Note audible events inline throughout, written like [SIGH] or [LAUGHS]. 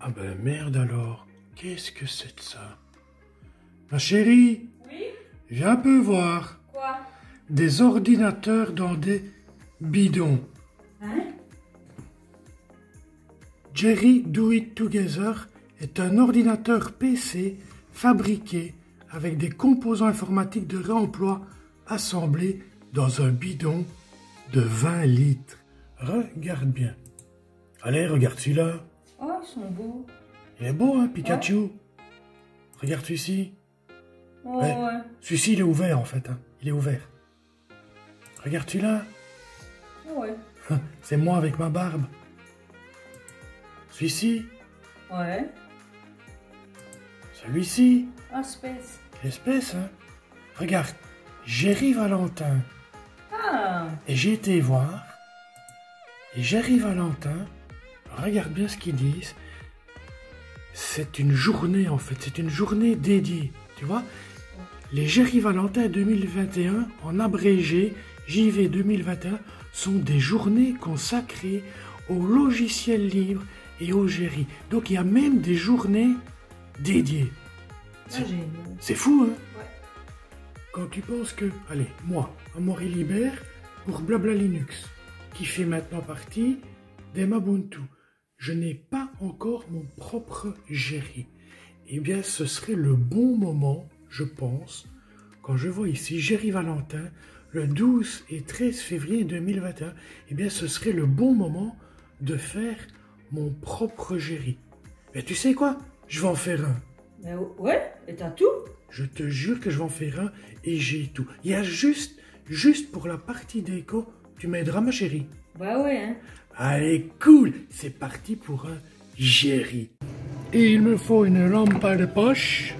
Ah ben merde alors, qu'est-ce que c'est de ça? Ma chérie, Oui? Viens un peu voir. Quoi? Des ordinateurs dans des bidons. Hein? Jerry Do It Together est un ordinateur PC fabriqué avec des composants informatiques de réemploi assemblés dans un bidon de 20 litres. Regarde bien. Allez, regarde celui-là. Oh, ils sont beaux. Il est beau, hein, Pikachu? Regarde celui-ci. Oh, Ouais. ouais. Celui-ci, il est ouvert, en fait. hein. Il est ouvert. Regarde celui-là. Oh, ouais. [LAUGHS] C'est moi avec ma barbe. Celui-ci. Ouais. Celui-ci. Oh, space. L'espèce, hein Regarde. Jerry Valentin. Ah Et j'ai été voir. Et Jerry Valentin, regarde bien ce qu'ils disent. C'est une journée en fait, c'est une journée dédiée. Tu vois Les Jerry Valentin 2021, en abrégé, JV 2021, sont des journées consacrées au logiciel libre et au Jerry. Donc il y a même des journées dédiées. Ah. C'est fou, hein Ouais. Quand tu penses que, allez, moi, Amaury Libert, pour Blabla Linux, qui fait maintenant partie d'Emabuntu, je n'ai pas encore mon propre Jerry. Eh bien, ce serait le bon moment, je pense, quand je vois ici Jerry Valentin, le 12 et 13 février 2021, eh bien, ce serait le bon moment de faire mon propre Jerry. Mais tu sais quoi? Je vais en faire un. Mais ouais, et t'as tout? Je te jure que je vais en faire un et j'ai tout. Il y a juste, juste pour la partie déco, tu m'aideras ma chérie. Bah ouais, hein. Allez, cool, c'est parti pour un Jerry. Et il me faut une lampe de poche.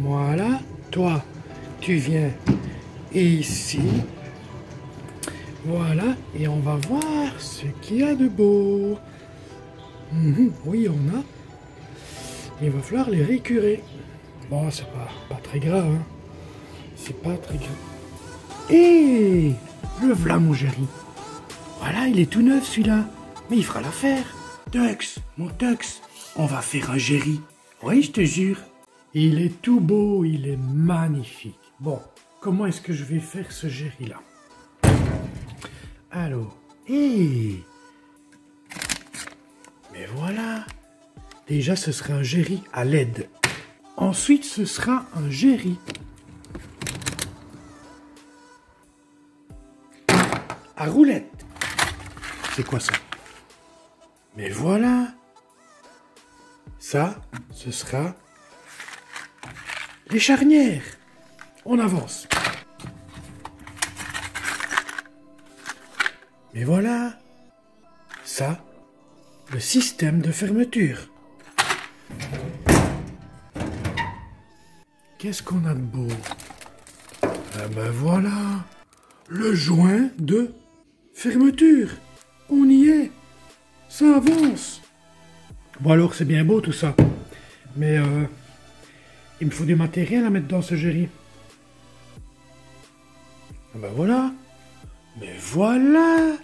Voilà, toi, tu viens ici. Voilà, et on va voir ce qu'il y a de beau. Mhm, oui, on a. Il va falloir les récurer. Bon, c'est pas, pas très grave. Hein. C'est pas très grave. Et le voilà mon Jerry. Voilà, il est tout neuf celui-là. Mais il fera l'affaire. Tux, mon Tux, on va faire un Jerry. Oui, je te jure. Il est tout beau, il est magnifique. Bon, comment est-ce que je vais faire ce Jerry-là Alors, hé Mais voilà Déjà, ce sera un Jerry à LED. Ensuite, ce sera un Jerry à roulette. C'est quoi ça? Mais voilà Ça, ce sera les charnières. On avance. Mais voilà Ça, le système de fermeture. Qu'est-ce qu'on a de beau? Ah ben voilà Le joint de fermeture. On y est. Ça avance. Bon alors c'est bien beau tout ça. Mais euh, il me faut du matériel à mettre dans ce Jerry. Ah ben voilà. Mais voilà.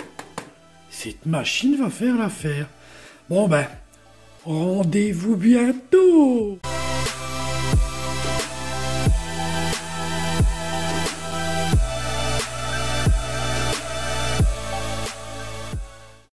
Cette machine va faire l'affaire. Bon ben, rendez-vous bientôt.